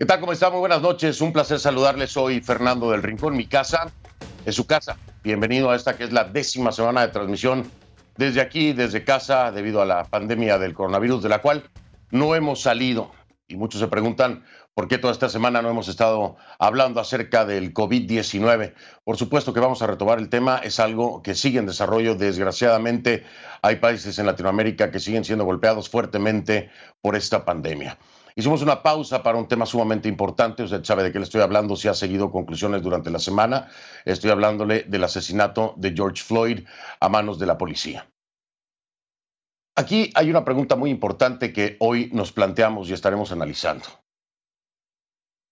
¿Qué tal? ¿Cómo están? Muy buenas noches. Un placer saludarles. Soy Fernando del Rincón. Mi casa es su casa. Bienvenido a esta que es la décima semana de transmisión desde aquí, desde casa, debido a la pandemia del coronavirus, de la cual no hemos salido. Y muchos se preguntan por qué toda esta semana no hemos estado hablando acerca del COVID-19. Por supuesto que vamos a retomar el tema. Es algo que sigue en desarrollo. Desgraciadamente, hay países en Latinoamérica que siguen siendo golpeados fuertemente por esta pandemia. Hicimos una pausa para un tema sumamente importante. Usted sabe de qué le estoy hablando si ha seguido conclusiones durante la semana. Estoy hablándole del asesinato de George Floyd a manos de la policía. Aquí hay una pregunta muy importante que hoy nos planteamos y estaremos analizando.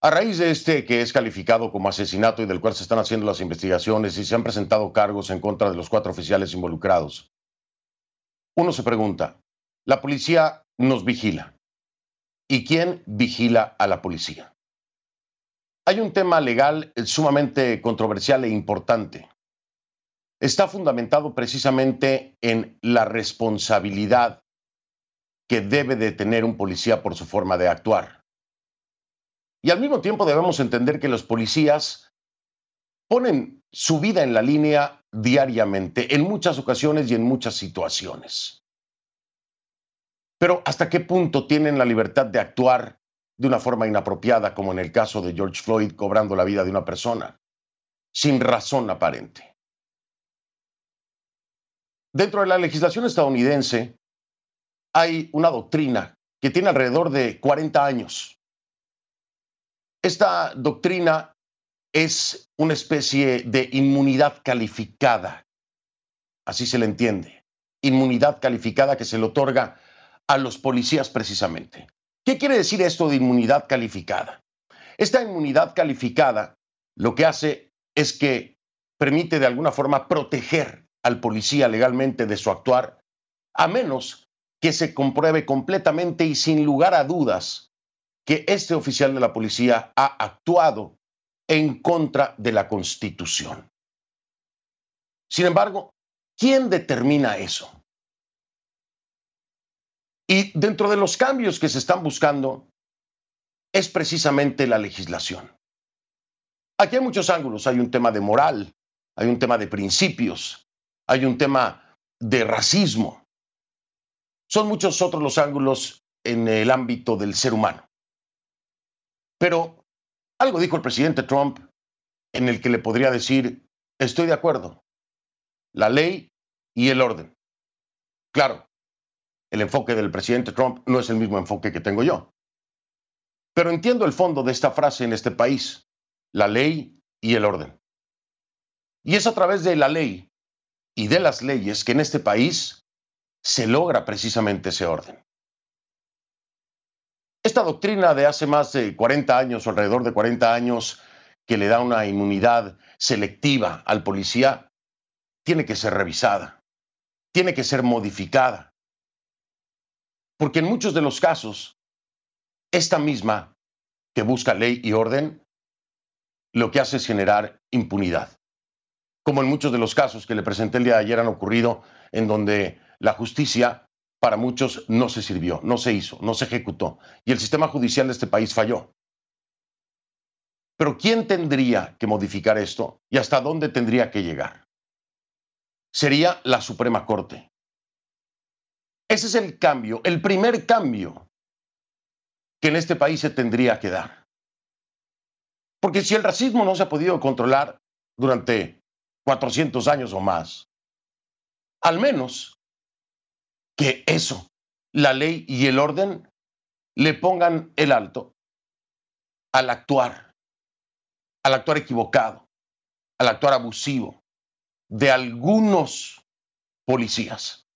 A raíz de este que es calificado como asesinato y del cual se están haciendo las investigaciones y se han presentado cargos en contra de los cuatro oficiales involucrados, uno se pregunta, ¿la policía nos vigila? ¿Y quién vigila a la policía? Hay un tema legal sumamente controversial e importante. Está fundamentado precisamente en la responsabilidad que debe de tener un policía por su forma de actuar. Y al mismo tiempo debemos entender que los policías ponen su vida en la línea diariamente, en muchas ocasiones y en muchas situaciones. Pero ¿hasta qué punto tienen la libertad de actuar de una forma inapropiada, como en el caso de George Floyd cobrando la vida de una persona, sin razón aparente? Dentro de la legislación estadounidense hay una doctrina que tiene alrededor de 40 años. Esta doctrina es una especie de inmunidad calificada, así se le entiende, inmunidad calificada que se le otorga a los policías precisamente. ¿Qué quiere decir esto de inmunidad calificada? Esta inmunidad calificada lo que hace es que permite de alguna forma proteger al policía legalmente de su actuar, a menos que se compruebe completamente y sin lugar a dudas que este oficial de la policía ha actuado en contra de la Constitución. Sin embargo, ¿quién determina eso? Y dentro de los cambios que se están buscando es precisamente la legislación. Aquí hay muchos ángulos. Hay un tema de moral, hay un tema de principios, hay un tema de racismo. Son muchos otros los ángulos en el ámbito del ser humano. Pero algo dijo el presidente Trump en el que le podría decir, estoy de acuerdo, la ley y el orden. Claro, el enfoque del presidente Trump no es el mismo enfoque que tengo yo. Pero entiendo el fondo de esta frase en este país, la ley y el orden. Y es a través de la ley y de las leyes que en este país se logra precisamente ese orden. Esta doctrina de hace más de 40 años o alrededor de 40 años que le da una inmunidad selectiva al policía, tiene que ser revisada, tiene que ser modificada porque en muchos de los casos, esta misma que busca ley y orden, lo que hace es generar impunidad. Como en muchos de los casos que le presenté el día de ayer han ocurrido en donde la justicia para muchos no se sirvió, no se hizo, no se ejecutó. Y el sistema judicial de este país falló. Pero ¿quién tendría que modificar esto y hasta dónde tendría que llegar? Sería la Suprema Corte. Ese es el cambio, el primer cambio que en este país se tendría que dar. Porque si el racismo no se ha podido controlar durante 400 años o más, al menos que eso, la ley y el orden, le pongan el alto al actuar, al actuar equivocado, al actuar abusivo de algunos policías.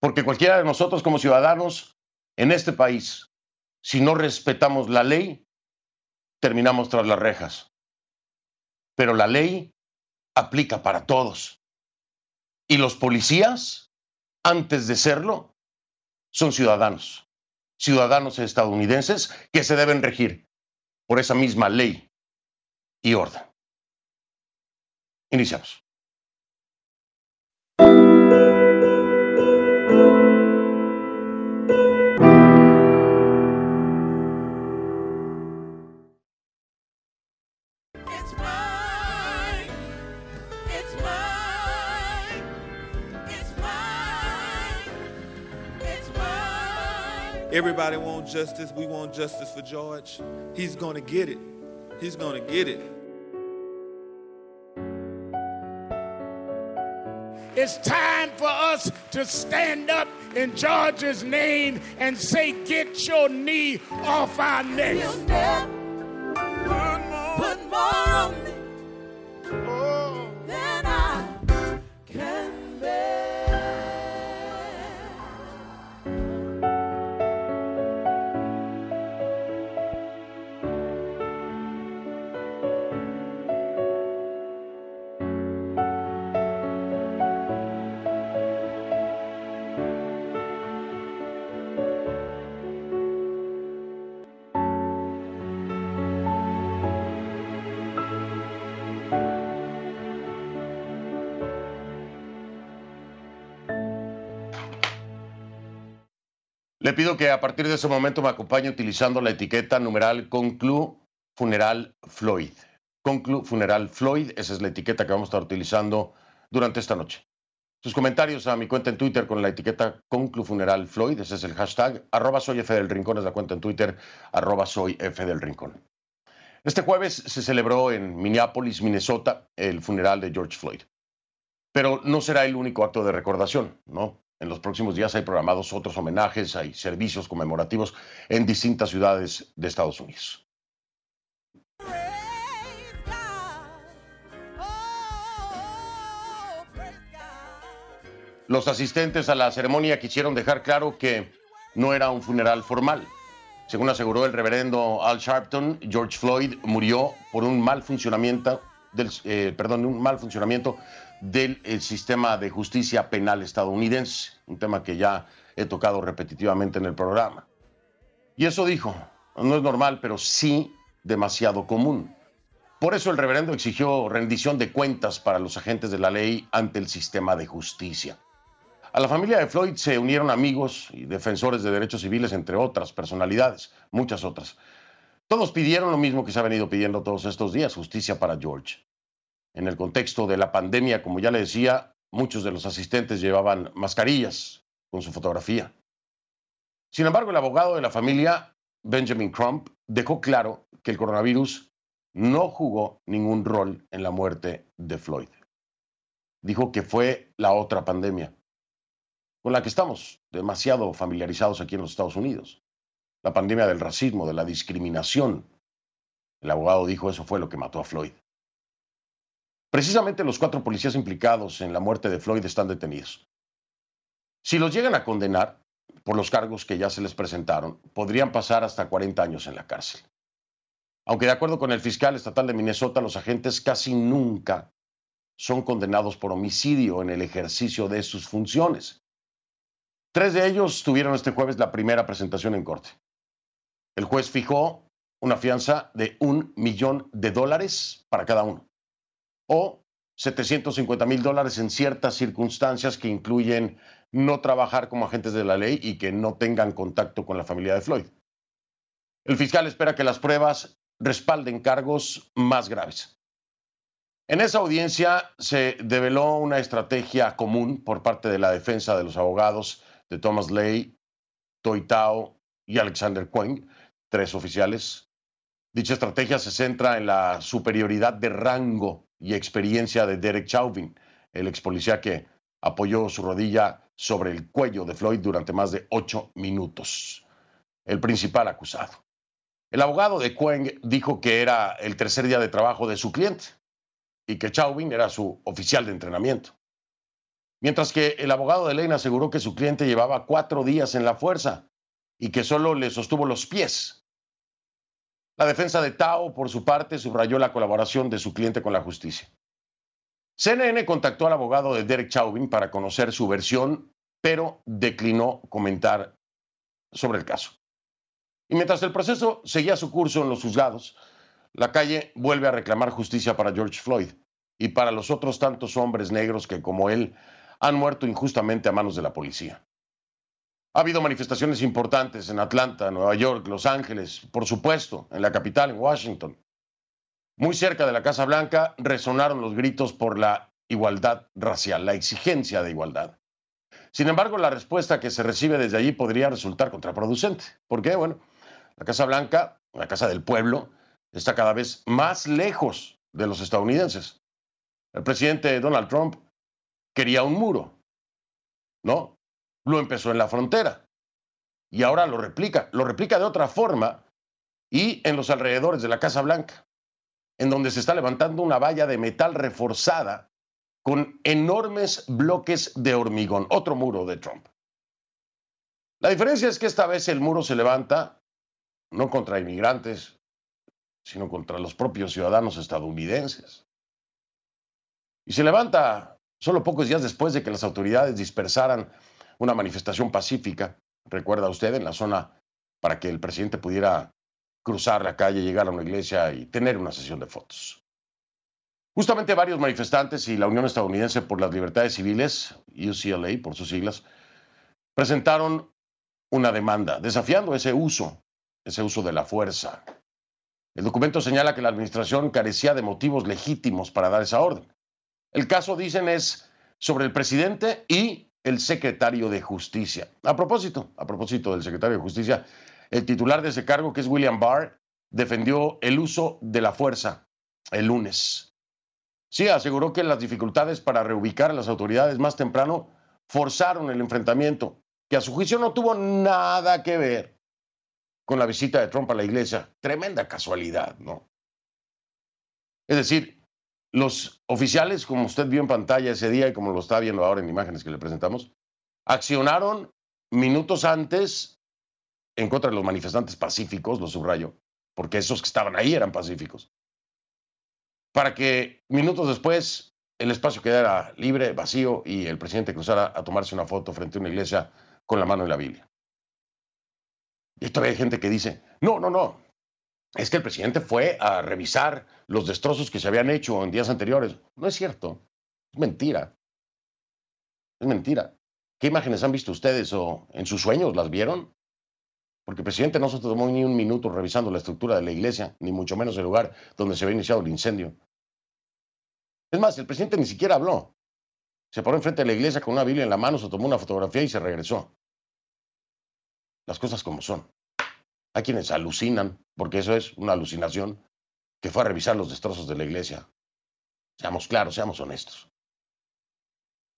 Porque cualquiera de nosotros como ciudadanos en este país, si no respetamos la ley, terminamos tras las rejas. Pero la ley aplica para todos. Y los policías, antes de serlo, son ciudadanos, ciudadanos estadounidenses que se deben regir por esa misma ley y orden. Iniciamos. Everybody wants justice. We want justice for George. He's going to get it. He's going to get it. It's time for us to stand up in George's name and say, Get your knee off our necks. Le pido que a partir de ese momento me acompañe utilizando la etiqueta numeral Conclu Funeral Floyd. Conclu Funeral Floyd, esa es la etiqueta que vamos a estar utilizando durante esta noche. Sus comentarios a mi cuenta en Twitter con la etiqueta Conclu Funeral Floyd, ese es el hashtag, arroba soy F del Rincón es la cuenta en Twitter, arroba soy F del Rincón. Este jueves se celebró en Minneapolis, Minnesota, el funeral de George Floyd. Pero no será el único acto de recordación, ¿no? En los próximos días hay programados otros homenajes, hay servicios conmemorativos en distintas ciudades de Estados Unidos. Los asistentes a la ceremonia quisieron dejar claro que no era un funeral formal. Según aseguró el reverendo Al Sharpton, George Floyd murió por un mal funcionamiento del, eh, perdón, un mal funcionamiento del eh, sistema de justicia penal estadounidense, un tema que ya he tocado repetitivamente en el programa. Y eso dijo, no es normal, pero sí demasiado común. Por eso el reverendo exigió rendición de cuentas para los agentes de la ley ante el sistema de justicia. A la familia de Floyd se unieron amigos y defensores de derechos civiles, entre otras personalidades, muchas otras. Todos pidieron lo mismo que se ha venido pidiendo todos estos días, justicia para George. En el contexto de la pandemia, como ya le decía, muchos de los asistentes llevaban mascarillas con su fotografía. Sin embargo, el abogado de la familia, Benjamin Crump, dejó claro que el coronavirus no jugó ningún rol en la muerte de Floyd. Dijo que fue la otra pandemia, con la que estamos demasiado familiarizados aquí en los Estados Unidos. La pandemia del racismo, de la discriminación. El abogado dijo eso fue lo que mató a Floyd. Precisamente los cuatro policías implicados en la muerte de Floyd están detenidos. Si los llegan a condenar por los cargos que ya se les presentaron, podrían pasar hasta 40 años en la cárcel. Aunque de acuerdo con el fiscal estatal de Minnesota, los agentes casi nunca son condenados por homicidio en el ejercicio de sus funciones. Tres de ellos tuvieron este jueves la primera presentación en corte. El juez fijó una fianza de un millón de dólares para cada uno o 750 mil dólares en ciertas circunstancias que incluyen no trabajar como agentes de la ley y que no tengan contacto con la familia de Floyd. El fiscal espera que las pruebas respalden cargos más graves. En esa audiencia se develó una estrategia común por parte de la defensa de los abogados de Thomas Lay, Toy Tao y Alexander Quinn, tres oficiales. Dicha estrategia se centra en la superioridad de rango y experiencia de Derek Chauvin, el ex policía que apoyó su rodilla sobre el cuello de Floyd durante más de ocho minutos. El principal acusado. El abogado de Queng dijo que era el tercer día de trabajo de su cliente y que Chauvin era su oficial de entrenamiento. Mientras que el abogado de Lane aseguró que su cliente llevaba cuatro días en la fuerza y que solo le sostuvo los pies. La defensa de Tao, por su parte, subrayó la colaboración de su cliente con la justicia. CNN contactó al abogado de Derek Chauvin para conocer su versión, pero declinó comentar sobre el caso. Y mientras el proceso seguía su curso en los juzgados, la calle vuelve a reclamar justicia para George Floyd y para los otros tantos hombres negros que, como él, han muerto injustamente a manos de la policía. Ha habido manifestaciones importantes en Atlanta, Nueva York, Los Ángeles, por supuesto, en la capital, en Washington. Muy cerca de la Casa Blanca resonaron los gritos por la igualdad racial, la exigencia de igualdad. Sin embargo, la respuesta que se recibe desde allí podría resultar contraproducente. ¿Por qué? Bueno, la Casa Blanca, la Casa del Pueblo, está cada vez más lejos de los estadounidenses. El presidente Donald Trump quería un muro, ¿no? Lo empezó en la frontera y ahora lo replica. Lo replica de otra forma y en los alrededores de la Casa Blanca, en donde se está levantando una valla de metal reforzada con enormes bloques de hormigón, otro muro de Trump. La diferencia es que esta vez el muro se levanta no contra inmigrantes, sino contra los propios ciudadanos estadounidenses. Y se levanta solo pocos días después de que las autoridades dispersaran una manifestación pacífica, recuerda usted, en la zona para que el presidente pudiera cruzar la calle, llegar a una iglesia y tener una sesión de fotos. Justamente varios manifestantes y la Unión Estadounidense por las Libertades Civiles, UCLA por sus siglas, presentaron una demanda desafiando ese uso, ese uso de la fuerza. El documento señala que la administración carecía de motivos legítimos para dar esa orden. El caso, dicen, es sobre el presidente y el secretario de Justicia. A propósito, a propósito del secretario de Justicia, el titular de ese cargo, que es William Barr, defendió el uso de la fuerza el lunes. Sí, aseguró que las dificultades para reubicar a las autoridades más temprano forzaron el enfrentamiento, que a su juicio no tuvo nada que ver con la visita de Trump a la iglesia. Tremenda casualidad, ¿no? Es decir, los oficiales, como usted vio en pantalla ese día y como lo está viendo ahora en imágenes que le presentamos, accionaron minutos antes en contra de los manifestantes pacíficos, lo subrayo, porque esos que estaban ahí eran pacíficos, para que minutos después el espacio quedara libre, vacío y el presidente cruzara a tomarse una foto frente a una iglesia con la mano en la Biblia. Y todavía hay gente que dice, no, no, no, es que el presidente fue a revisar los destrozos que se habían hecho en días anteriores. No es cierto, es mentira. Es mentira. ¿Qué imágenes han visto ustedes o en sus sueños las vieron? Porque el presidente no se tomó ni un minuto revisando la estructura de la iglesia, ni mucho menos el lugar donde se había iniciado el incendio. Es más, el presidente ni siquiera habló. Se paró enfrente de la iglesia con una Biblia en la mano, se tomó una fotografía y se regresó. Las cosas como son. Hay quienes alucinan, porque eso es una alucinación, que fue a revisar los destrozos de la iglesia. Seamos claros, seamos honestos.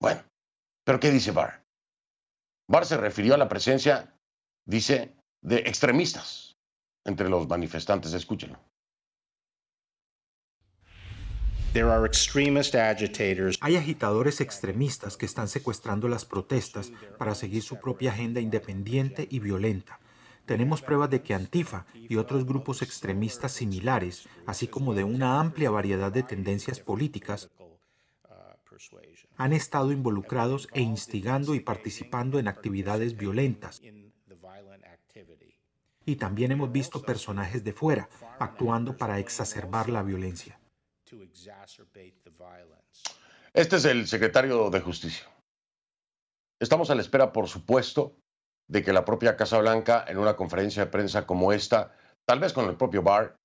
Bueno, pero ¿qué dice Barr? Barr se refirió a la presencia, dice, de extremistas entre los manifestantes. Escúchenlo. There are extremist agitators Hay agitadores extremistas que están secuestrando las protestas para seguir su propia agenda independiente y violenta. Tenemos pruebas de que Antifa y otros grupos extremistas similares, así como de una amplia variedad de tendencias políticas, han estado involucrados e instigando y participando en actividades violentas. Y también hemos visto personajes de fuera actuando para exacerbar la violencia. Este es el secretario de Justicia. Estamos a la espera, por supuesto, de que la propia Casa Blanca, en una conferencia de prensa como esta, tal vez con el propio Barr,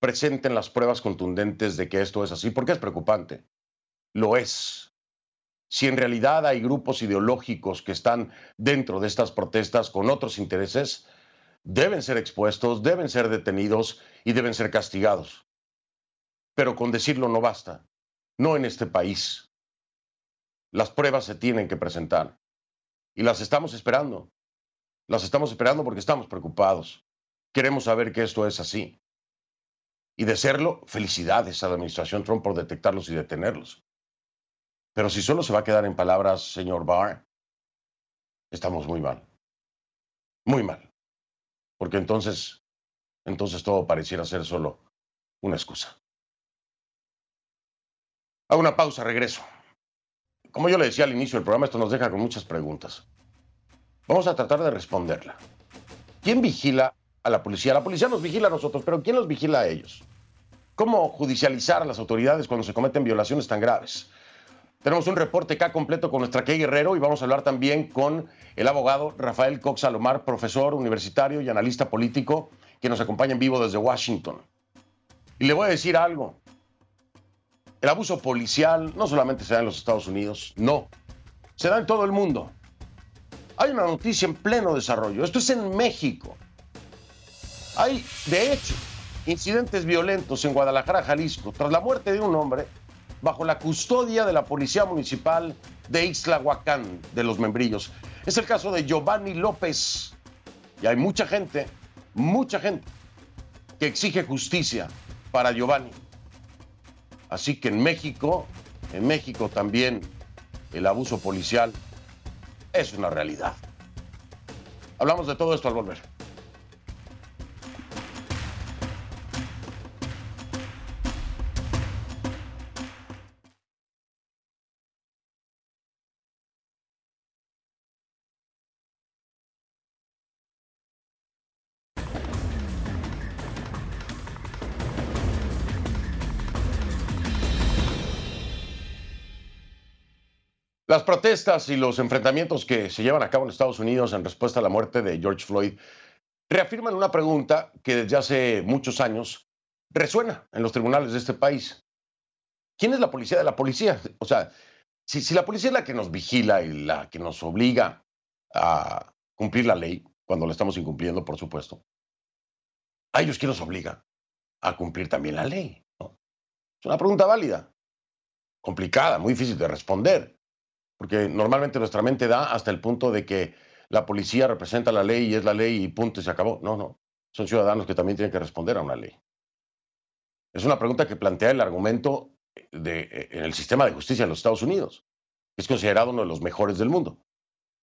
presenten las pruebas contundentes de que esto es así, porque es preocupante. Lo es. Si en realidad hay grupos ideológicos que están dentro de estas protestas con otros intereses, deben ser expuestos, deben ser detenidos y deben ser castigados. Pero con decirlo no basta, no en este país. Las pruebas se tienen que presentar y las estamos esperando. Las estamos esperando porque estamos preocupados. Queremos saber que esto es así. Y de serlo, felicidades a la administración Trump por detectarlos y detenerlos. Pero si solo se va a quedar en palabras, señor Barr, estamos muy mal. Muy mal. Porque entonces, entonces todo pareciera ser solo una excusa. Hago una pausa, regreso. Como yo le decía al inicio del programa, esto nos deja con muchas preguntas. Vamos a tratar de responderla. ¿Quién vigila a la policía? La policía nos vigila a nosotros, pero ¿quién los vigila a ellos? ¿Cómo judicializar a las autoridades cuando se cometen violaciones tan graves? Tenemos un reporte acá completo con nuestra Key Guerrero y vamos a hablar también con el abogado Rafael Cox Salomar, profesor universitario y analista político, que nos acompaña en vivo desde Washington. Y le voy a decir algo. El abuso policial no solamente se da en los Estados Unidos, no. Se da en todo el mundo. Hay una noticia en pleno desarrollo. Esto es en México. Hay, de hecho, incidentes violentos en Guadalajara, Jalisco, tras la muerte de un hombre bajo la custodia de la Policía Municipal de Ixtlahuacán de los Membrillos. Es el caso de Giovanni López. Y hay mucha gente, mucha gente, que exige justicia para Giovanni. Así que en México, en México también el abuso policial es una realidad. Hablamos de todo esto al volver. Las protestas y los enfrentamientos que se llevan a cabo en Estados Unidos en respuesta a la muerte de George Floyd reafirman una pregunta que desde hace muchos años resuena en los tribunales de este país. ¿Quién es la policía de la policía? O sea, si, si la policía es la que nos vigila y la que nos obliga a cumplir la ley, cuando la estamos incumpliendo, por supuesto, a ellos quién los obliga a cumplir también la ley. Es una pregunta válida, complicada, muy difícil de responder porque normalmente nuestra mente da hasta el punto de que la policía representa la ley y es la ley y punto y se acabó. No, no. Son ciudadanos que también tienen que responder a una ley. Es una pregunta que plantea el argumento de, en el sistema de justicia en los Estados Unidos, es considerado uno de los mejores del mundo.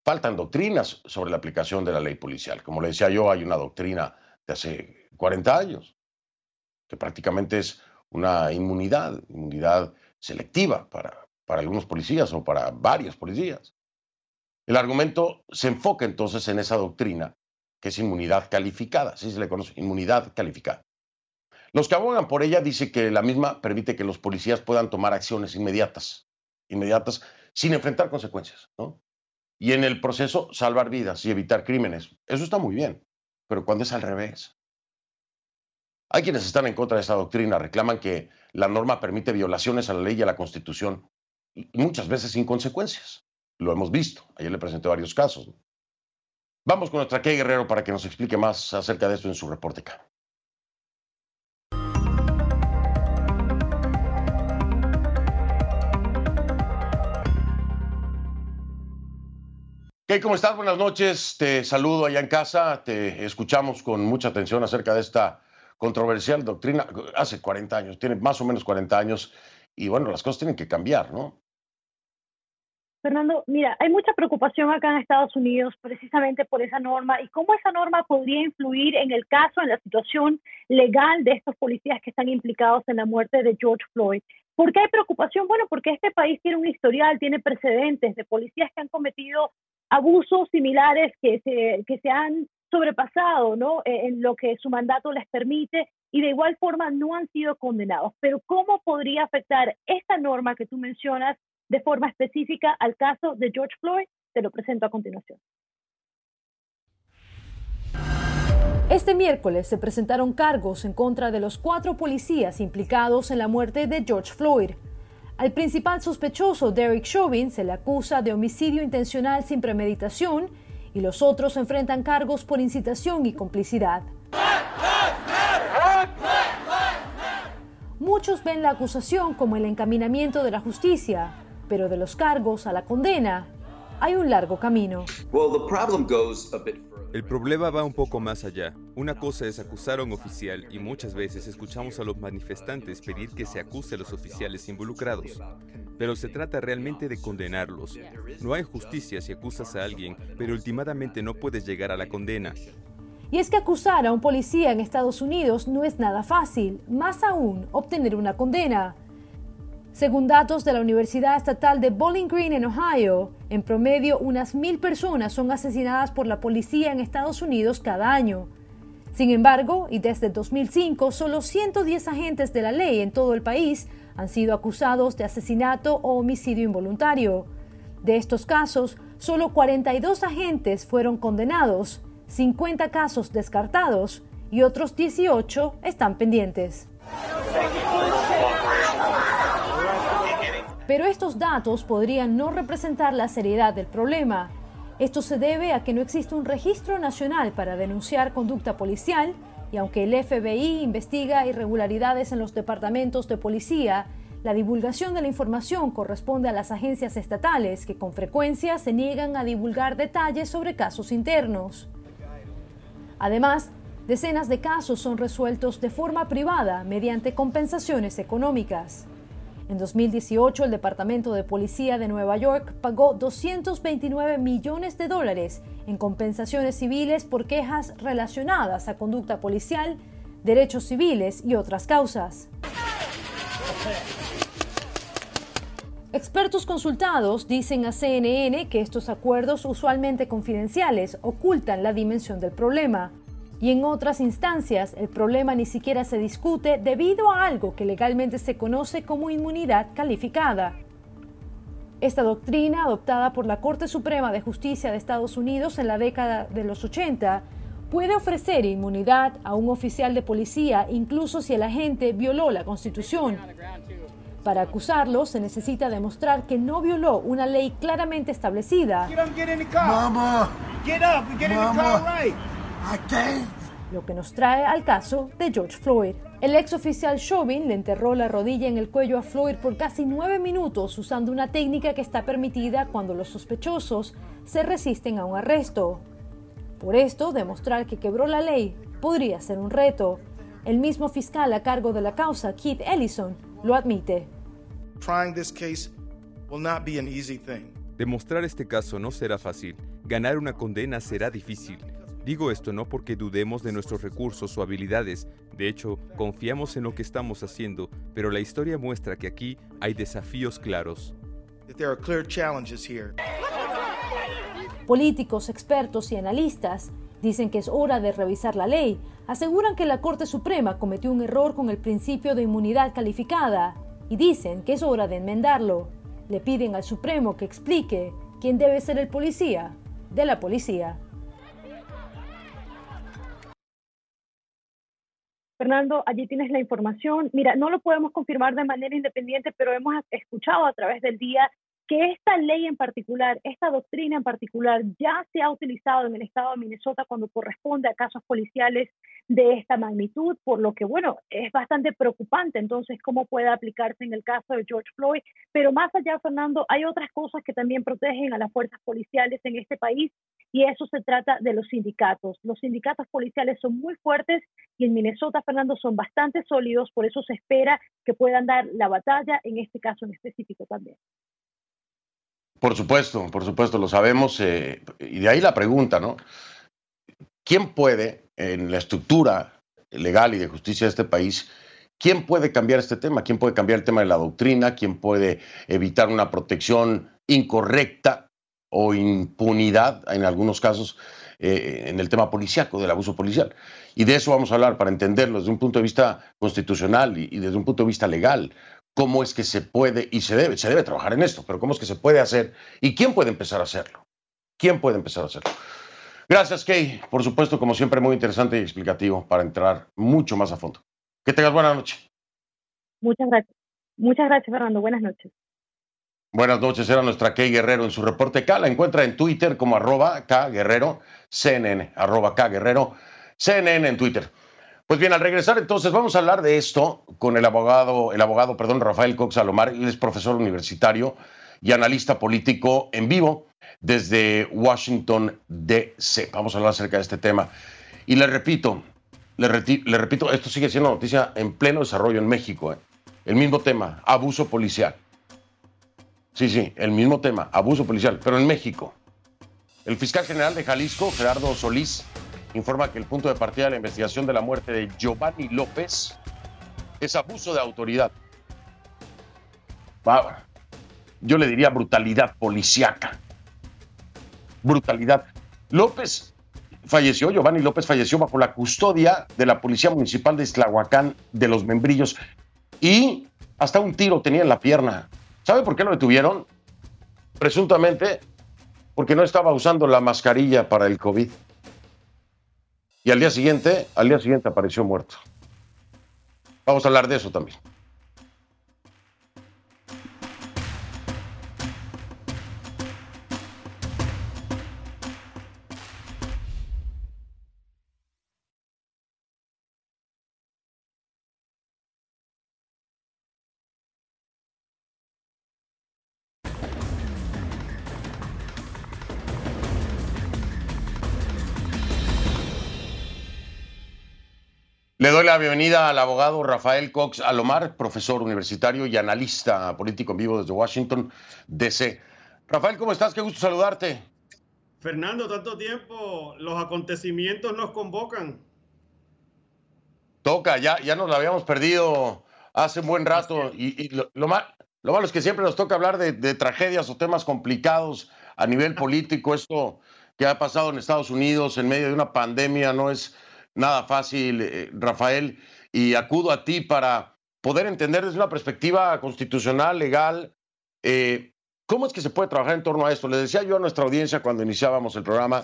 Faltan doctrinas sobre la aplicación de la ley policial. Como le decía yo, hay una doctrina de hace 40 años, que prácticamente es una inmunidad, inmunidad selectiva para, para algunos policías o para varios policías. El argumento se enfoca entonces en esa doctrina que es inmunidad calificada, así se le conoce, inmunidad calificada. Los que abogan por ella dicen que la misma permite que los policías puedan tomar acciones inmediatas, inmediatas, sin enfrentar consecuencias, ¿no? Y en el proceso salvar vidas y evitar crímenes. Eso está muy bien, pero cuando es al revés. Hay quienes están en contra de esa doctrina, reclaman que la norma permite violaciones a la ley y a la Constitución muchas veces sin consecuencias. Lo hemos visto. Ayer le presenté varios casos. Vamos con nuestra Kay Guerrero para que nos explique más acerca de esto en su reporte acá. ¿cómo estás? Buenas noches. Te saludo allá en casa. Te escuchamos con mucha atención acerca de esta controversial doctrina. Hace 40 años, tiene más o menos 40 años. Y bueno, las cosas tienen que cambiar, ¿no? Fernando, mira, hay mucha preocupación acá en Estados Unidos precisamente por esa norma y cómo esa norma podría influir en el caso, en la situación legal de estos policías que están implicados en la muerte de George Floyd. ¿Por qué hay preocupación? Bueno, porque este país tiene un historial, tiene precedentes de policías que han cometido abusos similares que se, que se han sobrepasado ¿no? en lo que su mandato les permite y de igual forma no han sido condenados. Pero ¿cómo podría afectar esta norma que tú mencionas de forma específica al caso de George Floyd? Te lo presento a continuación. Este miércoles se presentaron cargos en contra de los cuatro policías implicados en la muerte de George Floyd. Al principal sospechoso, Derek Chauvin, se le acusa de homicidio intencional sin premeditación y los otros enfrentan cargos por incitación y complicidad. Muchos ven la acusación como el encaminamiento de la justicia, pero de los cargos a la condena hay un largo camino. El problema va un poco más allá. Una cosa es acusar a un oficial y muchas veces escuchamos a los manifestantes pedir que se acuse a los oficiales involucrados. Pero se trata realmente de condenarlos. No hay justicia si acusas a alguien, pero últimamente no puedes llegar a la condena. Y es que acusar a un policía en Estados Unidos no es nada fácil, más aún obtener una condena. Según datos de la Universidad Estatal de Bowling Green en Ohio, en promedio unas mil personas son asesinadas por la policía en Estados Unidos cada año. Sin embargo, y desde 2005, solo 110 agentes de la ley en todo el país han sido acusados de asesinato o homicidio involuntario. De estos casos, solo 42 agentes fueron condenados, 50 casos descartados y otros 18 están pendientes. Pero estos datos podrían no representar la seriedad del problema. Esto se debe a que no existe un registro nacional para denunciar conducta policial y aunque el FBI investiga irregularidades en los departamentos de policía, la divulgación de la información corresponde a las agencias estatales que con frecuencia se niegan a divulgar detalles sobre casos internos. Además, decenas de casos son resueltos de forma privada mediante compensaciones económicas. En 2018, el Departamento de Policía de Nueva York pagó 229 millones de dólares en compensaciones civiles por quejas relacionadas a conducta policial, derechos civiles y otras causas. Expertos consultados dicen a CNN que estos acuerdos usualmente confidenciales ocultan la dimensión del problema y en otras instancias el problema ni siquiera se discute debido a algo que legalmente se conoce como inmunidad calificada. Esta doctrina, adoptada por la Corte Suprema de Justicia de Estados Unidos en la década de los 80, puede ofrecer inmunidad a un oficial de policía incluso si el agente violó la Constitución. Para acusarlo se necesita demostrar que no violó una ley claramente establecida. Lo que nos trae al caso de George Floyd. El ex oficial Chauvin le enterró la rodilla en el cuello a Floyd por casi nueve minutos usando una técnica que está permitida cuando los sospechosos se resisten a un arresto. Por esto, demostrar que quebró la ley podría ser un reto. El mismo fiscal a cargo de la causa, Keith Ellison, lo admite. Demostrar este caso no será fácil. Ganar una condena será difícil. Digo esto no porque dudemos de nuestros recursos o habilidades, de hecho, confiamos en lo que estamos haciendo, pero la historia muestra que aquí hay desafíos claros. Políticos, expertos y analistas dicen que es hora de revisar la ley, aseguran que la Corte Suprema cometió un error con el principio de inmunidad calificada y dicen que es hora de enmendarlo. Le piden al Supremo que explique quién debe ser el policía de la policía. Fernando, allí tienes la información. Mira, no lo podemos confirmar de manera independiente, pero hemos escuchado a través del día que esta ley en particular, esta doctrina en particular, ya se ha utilizado en el estado de Minnesota cuando corresponde a casos policiales de esta magnitud, por lo que, bueno, es bastante preocupante entonces cómo puede aplicarse en el caso de George Floyd. Pero más allá, Fernando, hay otras cosas que también protegen a las fuerzas policiales en este país y eso se trata de los sindicatos. Los sindicatos policiales son muy fuertes y en Minnesota, Fernando, son bastante sólidos, por eso se espera que puedan dar la batalla en este caso en específico también. Por supuesto, por supuesto, lo sabemos. Eh, y de ahí la pregunta, ¿no? ¿Quién puede, en la estructura legal y de justicia de este país, quién puede cambiar este tema? ¿Quién puede cambiar el tema de la doctrina? ¿Quién puede evitar una protección incorrecta o impunidad, en algunos casos, eh, en el tema policíaco, del abuso policial? Y de eso vamos a hablar para entenderlo desde un punto de vista constitucional y desde un punto de vista legal cómo es que se puede y se debe, se debe trabajar en esto, pero cómo es que se puede hacer y quién puede empezar a hacerlo. ¿Quién puede empezar a hacerlo? Gracias, Kay. Por supuesto, como siempre, muy interesante y explicativo para entrar mucho más a fondo. Que tengas buena noche. Muchas gracias. Muchas gracias, Fernando. Buenas noches. Buenas noches, era nuestra Kay Guerrero en su reporte K. La encuentra en Twitter como arroba K Guerrero, CNN, arroba K Guerrero, CNN en Twitter. Pues bien, al regresar entonces vamos a hablar de esto con el abogado, el abogado, perdón, Rafael Cox Salomar, él es profesor universitario y analista político en vivo desde Washington DC. Vamos a hablar acerca de este tema. Y le repito, le, repito, esto sigue siendo noticia en pleno desarrollo en México. ¿eh? El mismo tema, abuso policial. Sí, sí, el mismo tema, abuso policial, pero en México. El fiscal general de Jalisco, Gerardo Solís, informa que el punto de partida de la investigación de la muerte de Giovanni López es abuso de autoridad. Yo le diría brutalidad policiaca. Brutalidad. López falleció, Giovanni López falleció bajo la custodia de la Policía Municipal de Islahuacán de los Membrillos y hasta un tiro tenía en la pierna. ¿Sabe por qué lo detuvieron? Presuntamente porque no estaba usando la mascarilla para el COVID. Y al día siguiente, al día siguiente apareció muerto. Vamos a hablar de eso también. Le doy la bienvenida al abogado Rafael Cox Alomar, profesor universitario y analista político en vivo desde Washington, D.C. Rafael, ¿cómo estás? Qué gusto saludarte. Fernando, tanto tiempo, los acontecimientos nos convocan. Toca, ya, ya nos la habíamos perdido hace un buen rato y, y lo, lo, mal, lo, malo es que siempre nos toca hablar de, de tragedias o temas complicados a nivel político. Esto que ha pasado en Estados Unidos en medio de una pandemia no es nada fácil, eh, Rafael, y acudo a ti para poder entender desde una perspectiva constitucional, legal, eh, cómo es que se puede trabajar en torno a esto. Le decía yo a nuestra audiencia cuando iniciábamos el programa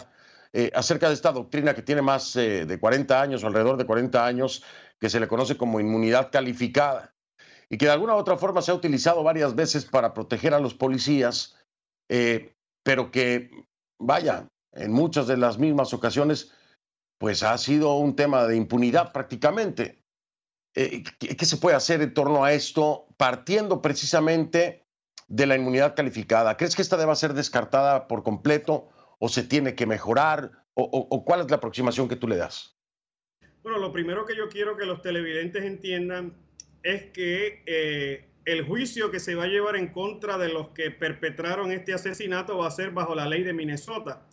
eh, acerca de esta doctrina que tiene más de 40 años, alrededor de 40 años, que se le conoce como inmunidad calificada y que de alguna u otra forma se ha utilizado varias veces para proteger a los policías, pero que, vaya, en muchas de las mismas ocasiones pues ha sido un tema de impunidad prácticamente. Eh, ¿qué, ¿Qué se puede hacer en torno a esto partiendo precisamente de la inmunidad calificada? ¿Crees que esta deba ser descartada por completo o se tiene que mejorar? ¿O, o, o cuál es la aproximación que tú le das? Bueno, lo primero que yo quiero que los televidentes entiendan es que eh, el juicio que se va a llevar en contra de los que perpetraron este asesinato va a ser bajo la ley de Minnesota.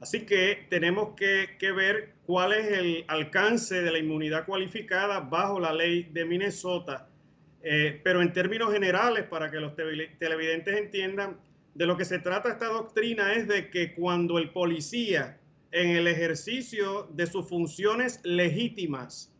Así que tenemos que, ver cuál es el alcance de la inmunidad cualificada bajo la ley de Minnesota. Eh, pero en términos generales, para que los televidentes entiendan, de lo que se trata esta doctrina es de que cuando el policía, en el ejercicio de sus funciones legítimas,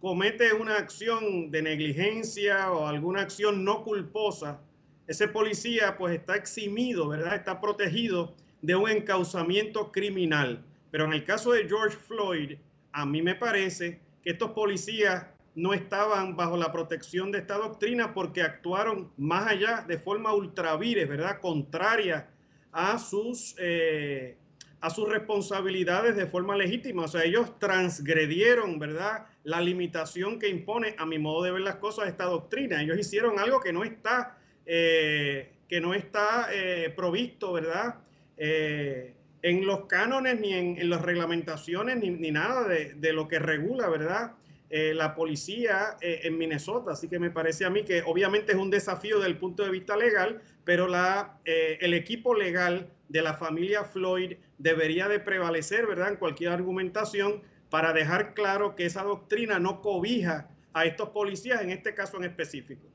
comete una acción de negligencia o alguna acción no culposa, ese policía pues está eximido, ¿verdad? Está protegido de un encauzamiento criminal. Pero en el caso de George Floyd, a mí me parece que estos policías no estaban bajo la protección de esta doctrina porque actuaron más allá de forma ultravires, ¿verdad? Contraria a sus, eh, a sus responsabilidades de forma legítima. O sea, ellos transgredieron, ¿verdad? La limitación que impone, a mi modo de ver las cosas, esta doctrina. Ellos hicieron algo que no está, eh, que no está eh, provisto, ¿verdad? Eh, en los cánones ni en, las reglamentaciones ni, ni nada de, de, lo que regula, ¿verdad? Eh, la policía eh, en Minnesota. Así que me parece a mí que obviamente es un desafío desde el punto de vista legal, pero la, el equipo legal de la familia Floyd debería de prevalecer, ¿verdad? En cualquier argumentación para dejar claro que esa doctrina no cobija a estos policías en este caso en específico.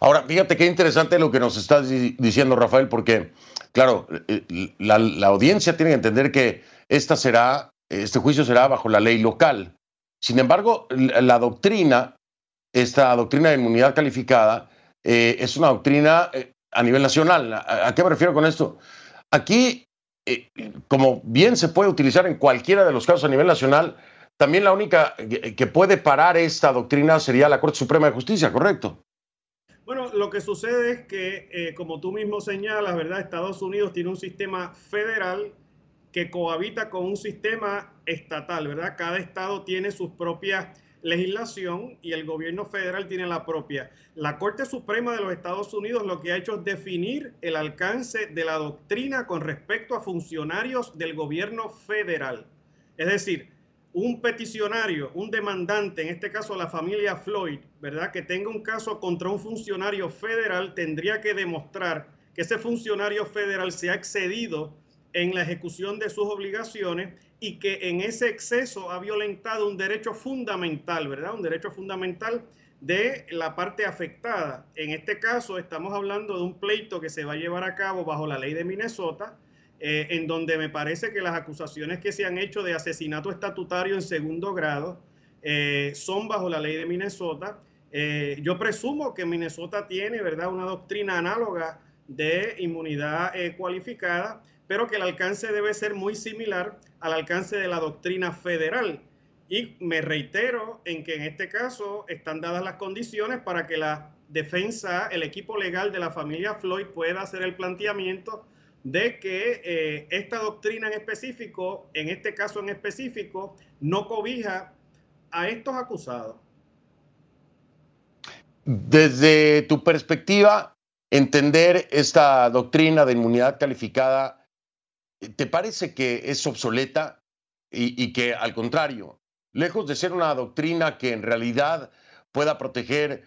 Ahora, fíjate qué interesante lo que nos estás diciendo, Rafael, porque, claro, la, la, audiencia tiene que entender que esta será, este juicio será bajo la ley local. Sin embargo, la, doctrina, esta doctrina de inmunidad calificada, eh, es una doctrina eh, a nivel nacional. ¿A, ¿A, qué me refiero con esto? Aquí, eh, como bien se puede utilizar en cualquiera de los casos a nivel nacional, también la única que puede parar esta doctrina sería la Corte Suprema de Justicia, ¿correcto? Bueno, lo que sucede es que, eh, como tú mismo señalas, ¿verdad? Estados Unidos tiene un sistema federal que cohabita con un sistema estatal, ¿verdad? Cada estado tiene su propia legislación y el gobierno federal tiene la propia. La Corte Suprema de los Estados Unidos lo que ha hecho es definir el alcance de la doctrina con respecto a funcionarios del gobierno federal. Es decir, un peticionario, un demandante, en este caso la familia Floyd, ¿verdad? Que tenga un caso contra un funcionario federal, tendría que demostrar que ese funcionario federal se ha excedido en la ejecución de sus obligaciones y que en ese exceso ha violentado un derecho fundamental, ¿verdad? Un derecho fundamental de la parte afectada. En este caso estamos hablando de un pleito que se va a llevar a cabo bajo la ley de Minnesota, eh, en donde me parece que las acusaciones que se han hecho de asesinato estatutario en segundo grado eh, son bajo la ley de Minnesota. Eh, yo presumo que Minnesota tiene, ¿verdad?, una doctrina análoga de inmunidad cualificada, pero que el alcance debe ser muy similar al alcance de la doctrina federal. Y me reitero en que en este caso están dadas las condiciones para que la defensa, el equipo legal de la familia Floyd pueda hacer el planteamiento de que eh, esta doctrina en específico, en este caso en específico, no cobija a estos acusados. Desde tu perspectiva, entender esta doctrina de inmunidad calificada, ¿te parece que es obsoleta y, y que al contrario, lejos de ser una doctrina que en realidad pueda proteger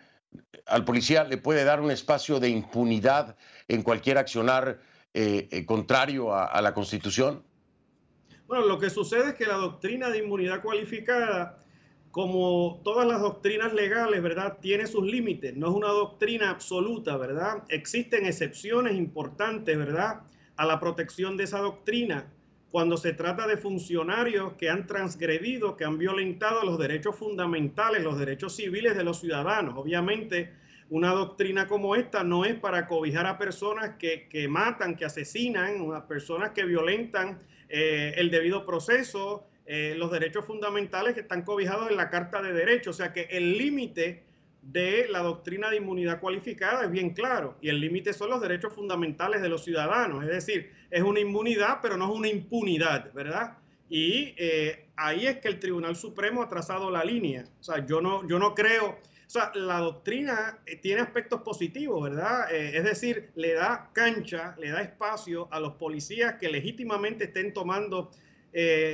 al policía, le puede dar un espacio de impunidad en cualquier accionar eh, eh, contrario a, a la Constitución? Bueno, lo que sucede es que la doctrina de inmunidad cualificada, como todas las doctrinas legales, ¿verdad? Tiene sus límites, no es una doctrina absoluta, ¿verdad? Existen excepciones importantes, ¿verdad? A la protección de esa doctrina cuando se trata de funcionarios que han transgredido, que han violentado los derechos fundamentales, los derechos civiles de los ciudadanos. Obviamente, una doctrina como esta no es para cobijar a personas que, matan, que asesinan, a personas que violentan eh, el debido proceso, eh, los derechos fundamentales que están cobijados en la Carta de Derechos. O sea que el límite de la doctrina de inmunidad cualificada es bien claro y el límite son los derechos fundamentales de los ciudadanos, es decir, es una inmunidad pero no es una impunidad, ¿verdad? Y eh, ahí es que el Tribunal Supremo ha trazado la línea, o sea, yo no, yo no creo, o sea, la doctrina eh, tiene aspectos positivos, ¿verdad? Eh, es decir, le da cancha, le da espacio a los policías que legítimamente estén tomando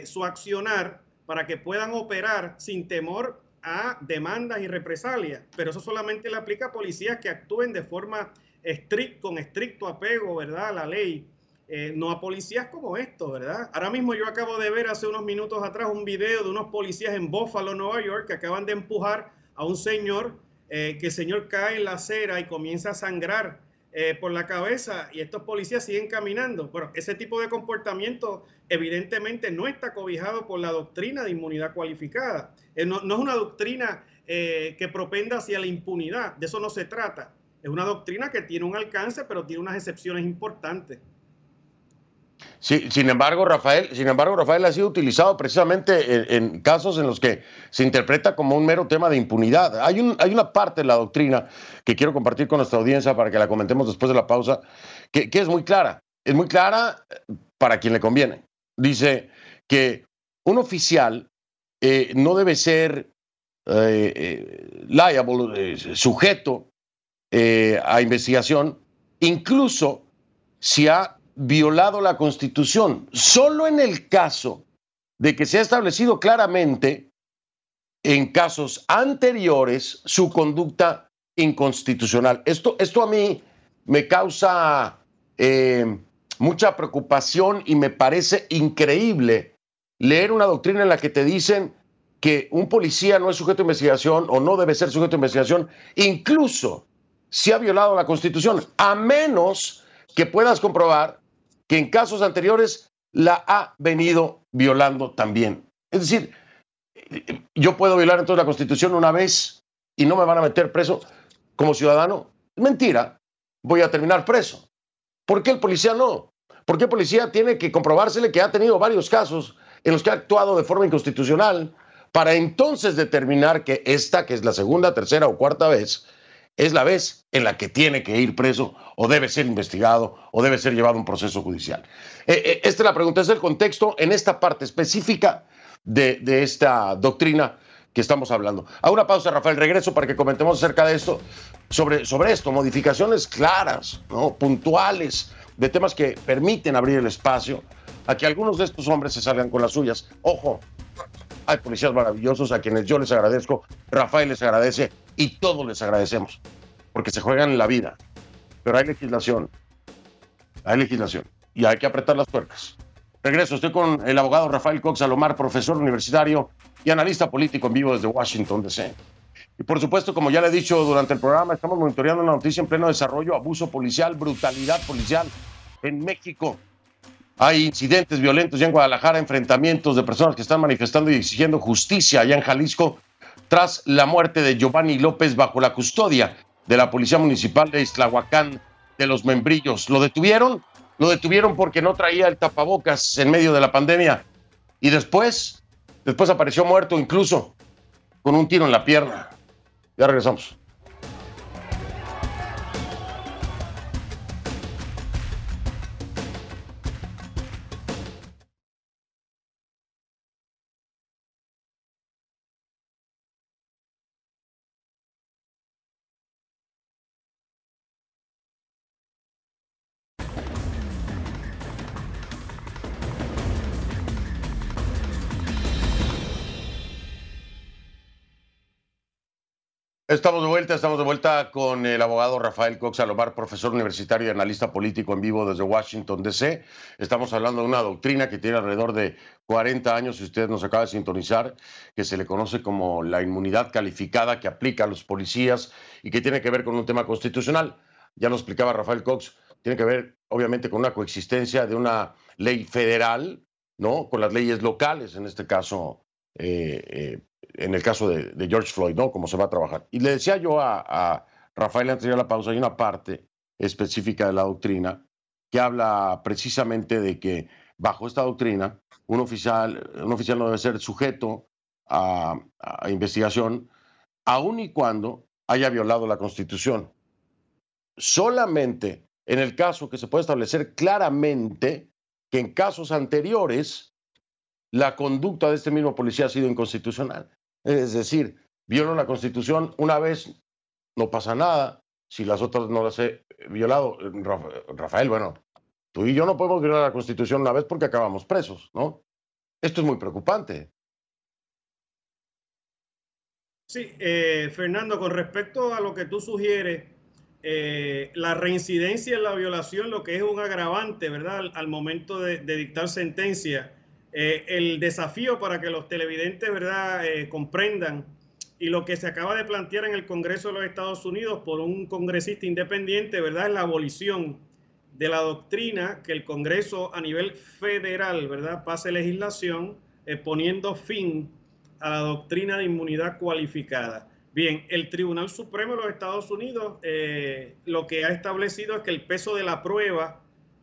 su accionar para que puedan operar sin temor a demandas y represalias, pero eso solamente le aplica a policías que actúen de forma estricta, con estricto apego, ¿verdad?, a la ley, eh, no a policías como esto, ¿verdad? Ahora mismo yo acabo de ver hace unos minutos atrás un video de unos policías en Buffalo, Nueva York, que acaban de empujar a un señor, eh, que el señor cae en la acera y comienza a sangrar eh, por la cabeza y estos policías siguen caminando. Bueno, ese tipo de comportamiento evidentemente no está cobijado por la doctrina de inmunidad cualificada. Eh, no, es una doctrina que propenda hacia la impunidad, de eso no se trata. Es una doctrina que tiene un alcance, pero tiene unas excepciones importantes. Sí, sin embargo, Rafael, sin embargo, Rafael ha sido utilizado precisamente en, casos en los que se interpreta como un mero tema de impunidad. Hay, un, hay una parte de la doctrina que quiero compartir con nuestra audiencia para que la comentemos después de la pausa, que, es muy clara. Es muy clara eh, para quien le conviene. Dice que un oficial eh, no debe ser eh, liable, sujeto a investigación, incluso si ha violado la Constitución. Solo en el caso de que se ha establecido claramente en casos anteriores su conducta inconstitucional. Esto, esto a mí me causa eh, mucha preocupación y me parece increíble leer una doctrina en la que te dicen que un policía no es sujeto a investigación o no debe ser sujeto a investigación, incluso si ha violado la Constitución, a menos que puedas comprobar que en casos anteriores la ha venido violando también. Es decir, yo puedo violar entonces la Constitución una vez y no me van a meter preso como ciudadano. Mentira, voy a terminar preso. ¿Por qué el policía no? ¿Por qué el policía tiene que comprobársele que ha tenido varios casos en los que ha actuado de forma inconstitucional para entonces determinar que esta, que es la segunda, tercera o cuarta vez, es la vez en la que tiene que ir preso o debe ser investigado o debe ser llevado a un proceso judicial. Eh, eh, esta es la pregunta, es el contexto en esta parte específica de, esta doctrina que estamos hablando. A una pausa, Rafael, regreso para que comentemos acerca de esto, sobre, sobre esto, modificaciones claras, ¿no? puntuales, de temas que permiten abrir el espacio a que algunos de estos hombres se salgan con las suyas. Ojo, hay policías maravillosos a quienes yo les agradezco, Rafael les agradece y todos les agradecemos, porque se juegan la vida. Pero hay legislación, hay legislación y hay que apretar las tuercas. Regreso, estoy con el abogado Rafael Cox Salomar, profesor universitario y analista político en vivo desde Washington, D.C. Y por supuesto, como ya le he dicho durante el programa, estamos monitoreando una noticia en pleno desarrollo, abuso policial, brutalidad policial en México. Hay incidentes violentos ya en Guadalajara, enfrentamientos de personas que están manifestando y exigiendo justicia allá en Jalisco tras la muerte de Giovanni López bajo la custodia de la Policía Municipal de Islahuacán de los Membrillos. ¿Lo detuvieron? Lo detuvieron porque no traía el tapabocas en medio de la pandemia. Y después, después apareció muerto incluso con un tiro en la pierna. Ya regresamos. Estamos de vuelta, estamos de vuelta con el abogado Rafael Cox Alomar, profesor universitario y analista político en vivo desde Washington, D.C. Estamos hablando de una doctrina que tiene alrededor de 40 años, si usted nos acaba de sintonizar, que se le conoce como la inmunidad calificada que aplica a los policías y que tiene que ver con un tema constitucional. Ya lo explicaba Rafael Cox, tiene que ver obviamente con una coexistencia de una ley federal, ¿no? Con las leyes locales, en este caso eh, eh, en el caso de, George Floyd, ¿no? Cómo se va a trabajar. Y le decía yo a, a Rafael antes de la pausa, hay una parte específica de la doctrina que habla precisamente de que bajo esta doctrina un oficial, un oficial no debe ser sujeto a, a investigación aun y cuando haya violado la Constitución. Solamente en el caso que se puede establecer claramente que en casos anteriores la conducta de este mismo policía ha sido inconstitucional. Es decir, violó la Constitución una vez, no pasa nada. Si las otras no las he violado, Rafael, bueno, tú y yo no podemos violar la Constitución una vez porque acabamos presos, ¿no? Esto es muy preocupante. Sí, eh, Fernando, con respecto a lo que tú sugieres, eh, la reincidencia en la violación, lo que es un agravante, ¿verdad? Al, momento de, dictar sentencia, eh, el desafío para que los televidentes, ¿verdad?, eh, comprendan y lo que se acaba de plantear en el Congreso de los Estados Unidos por un congresista independiente, ¿verdad?, es la abolición de la doctrina que el Congreso a nivel federal, ¿verdad?, pase legislación eh, poniendo fin a la doctrina de inmunidad cualificada. Bien, el Tribunal Supremo de los Estados Unidos lo que ha establecido es que el peso de la prueba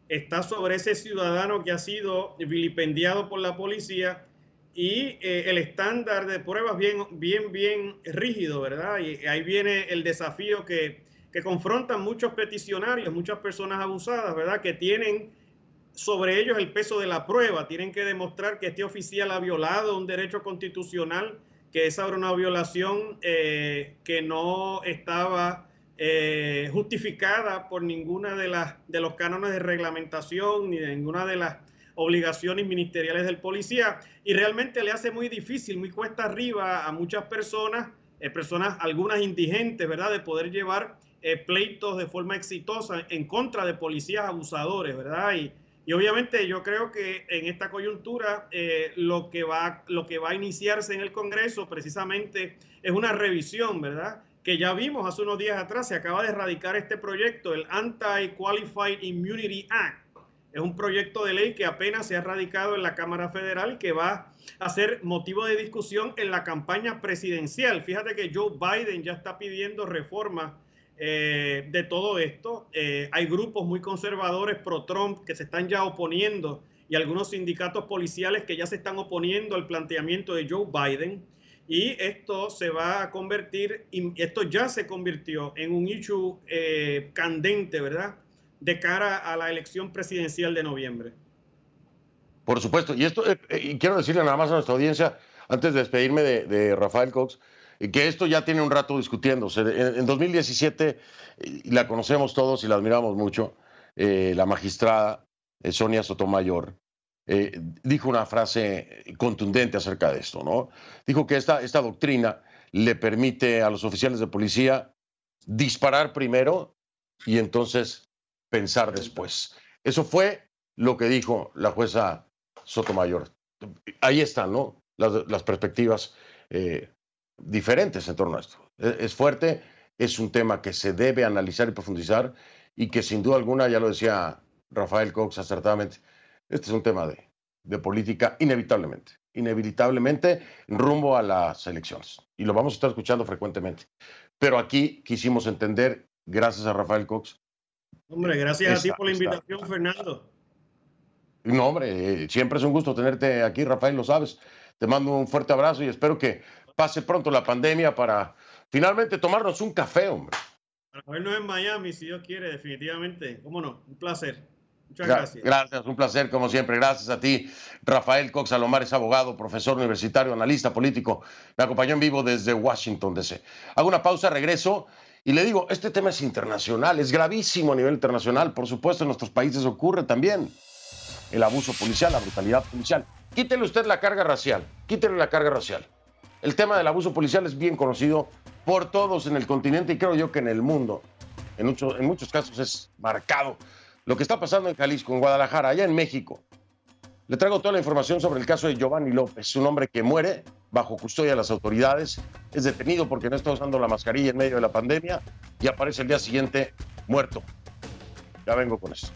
está sobre ese ciudadano que ha sido vilipendiado por la policía y eh, el estándar de pruebas bien, bien, bien rígido, ¿verdad? Y ahí viene el desafío que, que confrontan muchos peticionarios, muchas personas abusadas, ¿verdad? Que tienen sobre ellos el peso de la prueba, tienen que demostrar que este oficial ha violado un derecho constitucional, que esa era una violación eh, que no estaba eh, justificada por ninguna de las de los cánones de reglamentación ni de ninguna de las obligaciones ministeriales del policía y realmente le hace muy difícil, muy cuesta arriba a muchas personas, eh, personas algunas indigentes, ¿verdad?, de poder llevar eh, pleitos de forma exitosa en contra de policías abusadores, ¿verdad? Y, y obviamente yo creo que en esta coyuntura lo, que va, lo que va a iniciarse en el Congreso precisamente es una revisión, ¿verdad? Que ya vimos hace unos días atrás, se acaba de erradicar este proyecto, el Anti-Qualified Immunity Act. Es un proyecto de ley que apenas se ha radicado en la Cámara Federal y que va a ser motivo de discusión en la campaña presidencial. Fíjate que Joe Biden ya está pidiendo reformas eh, de todo esto. Eh, hay grupos muy conservadores pro-Trump que se están ya oponiendo y algunos sindicatos policiales que ya se están oponiendo al planteamiento de Joe Biden y esto se va a convertir, esto ya se convirtió en un issue eh, candente, ¿verdad? De cara a la elección presidencial de noviembre. Por supuesto, y esto, eh, y quiero decirle nada más a nuestra audiencia, antes de despedirme de, Rafael Cox, que esto ya tiene un rato discutiéndose. En, en 2017, y la conocemos todos y la admiramos mucho, eh, la magistrada eh, Sonia Sotomayor, eh, dijo una frase contundente acerca de esto, ¿no? Dijo que esta, esta doctrina le permite a los oficiales de policía disparar primero y entonces pensar después. Eso fue lo que dijo la jueza Sotomayor. Ahí están, ¿no? Las, perspectivas eh, diferentes en torno a esto. Es, es fuerte, es un tema que se debe analizar y profundizar y que sin duda alguna, ya lo decía Rafael Cox acertadamente, este es un tema de, de, política inevitablemente, inevitablemente rumbo a las elecciones. Y lo vamos a estar escuchando frecuentemente. Pero aquí quisimos entender, gracias a Rafael Cox. Hombre, gracias esta, a ti por la invitación, esta. Fernando. No, hombre, eh, siempre es un gusto tenerte aquí, Rafael, lo sabes. Te mando un fuerte abrazo y espero que pase pronto la pandemia para finalmente tomarnos un café, hombre. Para vernos en Miami, si Dios quiere, definitivamente. ¿Cómo no? Un placer. Muchas gracias. Gracias, un placer como siempre. Gracias a ti, Rafael Cox Alomar es abogado, profesor universitario, analista político. Me acompañó en vivo desde Washington, D.C. Hago una pausa, regreso y le digo, este tema es internacional, es gravísimo a nivel internacional. Por supuesto, en nuestros países ocurre también el abuso policial, la brutalidad policial. Quítele usted la carga racial, quítele la carga racial. El tema del abuso policial es bien conocido por todos en el continente y creo yo que en el mundo. En, mucho- en muchos casos es marcado lo que está pasando en Jalisco, en Guadalajara, allá en México. Le traigo toda la información sobre el caso de Giovanni López, un hombre que muere bajo custodia de las autoridades, es detenido porque no está usando la mascarilla en medio de la pandemia y aparece el día siguiente muerto. Ya vengo con eso.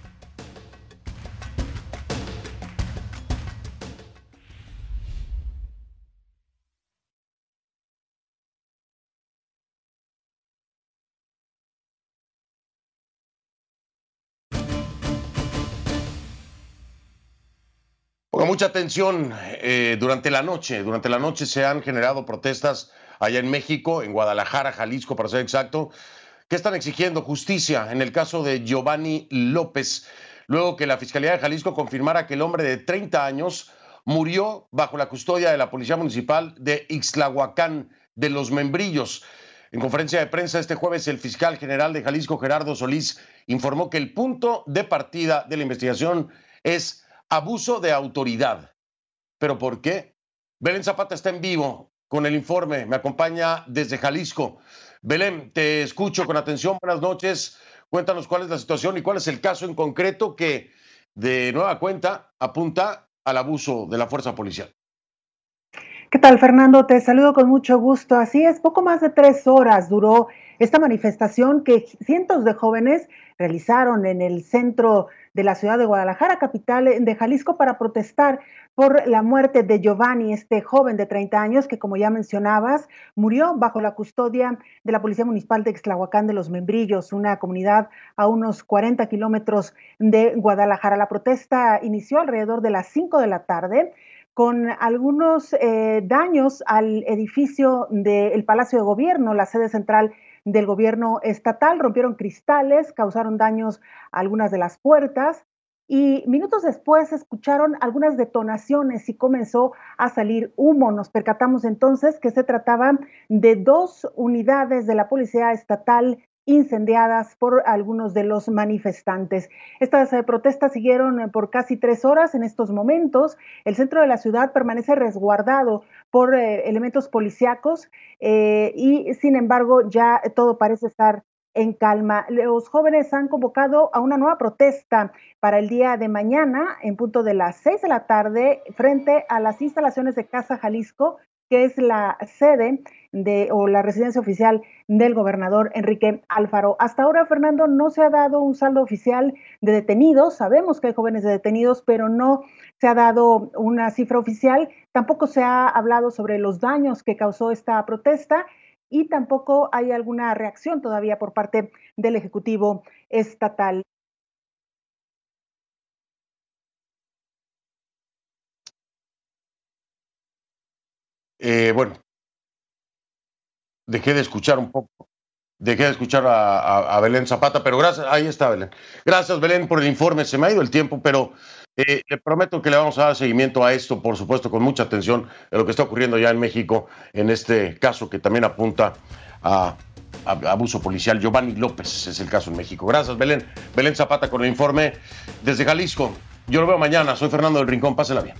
Mucha atención, eh, durante la noche, durante la noche se han generado protestas allá en México, en Guadalajara, Jalisco, para ser exacto, que están exigiendo justicia en el caso de Giovanni López, luego que la Fiscalía de Jalisco confirmara que el hombre de 30 años murió bajo la custodia de la Policía Municipal de Ixtlahuacán de los Membrillos. En conferencia de prensa este jueves, el fiscal general de Jalisco, Gerardo Solís, informó que el punto de partida de la investigación es abuso de autoridad. ¿Pero por qué? Belén Zapata está en vivo con el informe, me acompaña desde Jalisco. Belén, te escucho con atención, buenas noches. Cuéntanos cuál es la situación y cuál es el caso en concreto que de nueva cuenta apunta al abuso de la fuerza policial. ¿Qué tal, Fernando? Te saludo con mucho gusto. Así es, poco más de tres horas duró esta manifestación que cientos de jóvenes realizaron en el centro de la ciudad de Guadalajara, capital de Jalisco, para protestar por la muerte de Giovanni, este joven de 30 años que, como ya mencionabas, murió bajo la custodia de la Policía Municipal de Ixtlahuacán de los Membrillos, una comunidad a unos 40 kilómetros de Guadalajara. La protesta inició alrededor de las 5 de la tarde con algunos eh, daños al edificio del Palacio de Gobierno, la sede central del gobierno estatal. Rompieron cristales, causaron daños a algunas de las puertas y minutos después escucharon algunas detonaciones y comenzó a salir humo. Nos percatamos entonces que se trataba de dos unidades de la Policía Estatal incendiadas por algunos de los manifestantes. Estas protestas siguieron eh, por casi tres horas. En estos momentos, el centro de la ciudad permanece resguardado por eh, elementos policíacos eh, y, sin embargo, ya todo parece estar en calma. Los jóvenes han convocado a una nueva protesta para el día de mañana, en punto de las seis de la tarde, frente a las instalaciones de Casa Jalisco, que es la sede de o la residencia oficial del gobernador Enrique Alfaro. Hasta ahora, Fernando, no se ha dado un saldo oficial de detenidos. Sabemos que hay jóvenes detenidos, pero no se ha dado una cifra oficial. Tampoco se ha hablado sobre los daños que causó esta protesta y tampoco hay alguna reacción todavía por parte del Ejecutivo estatal. Eh, bueno, dejé de escuchar un poco, dejé de escuchar a, a- a Belén Zapata, pero gracias, ahí está Belén. Gracias Belén por el informe, se me ha ido el tiempo, pero eh, le prometo que le vamos a dar seguimiento a esto, por supuesto, con mucha atención de lo que está ocurriendo ya en México, en este caso que también apunta a, a- abuso policial. Giovanni López es el caso en México. Gracias Belén. Belén Zapata con el informe desde Jalisco. Yo lo veo mañana, soy Fernando del Rincón, pásela bien.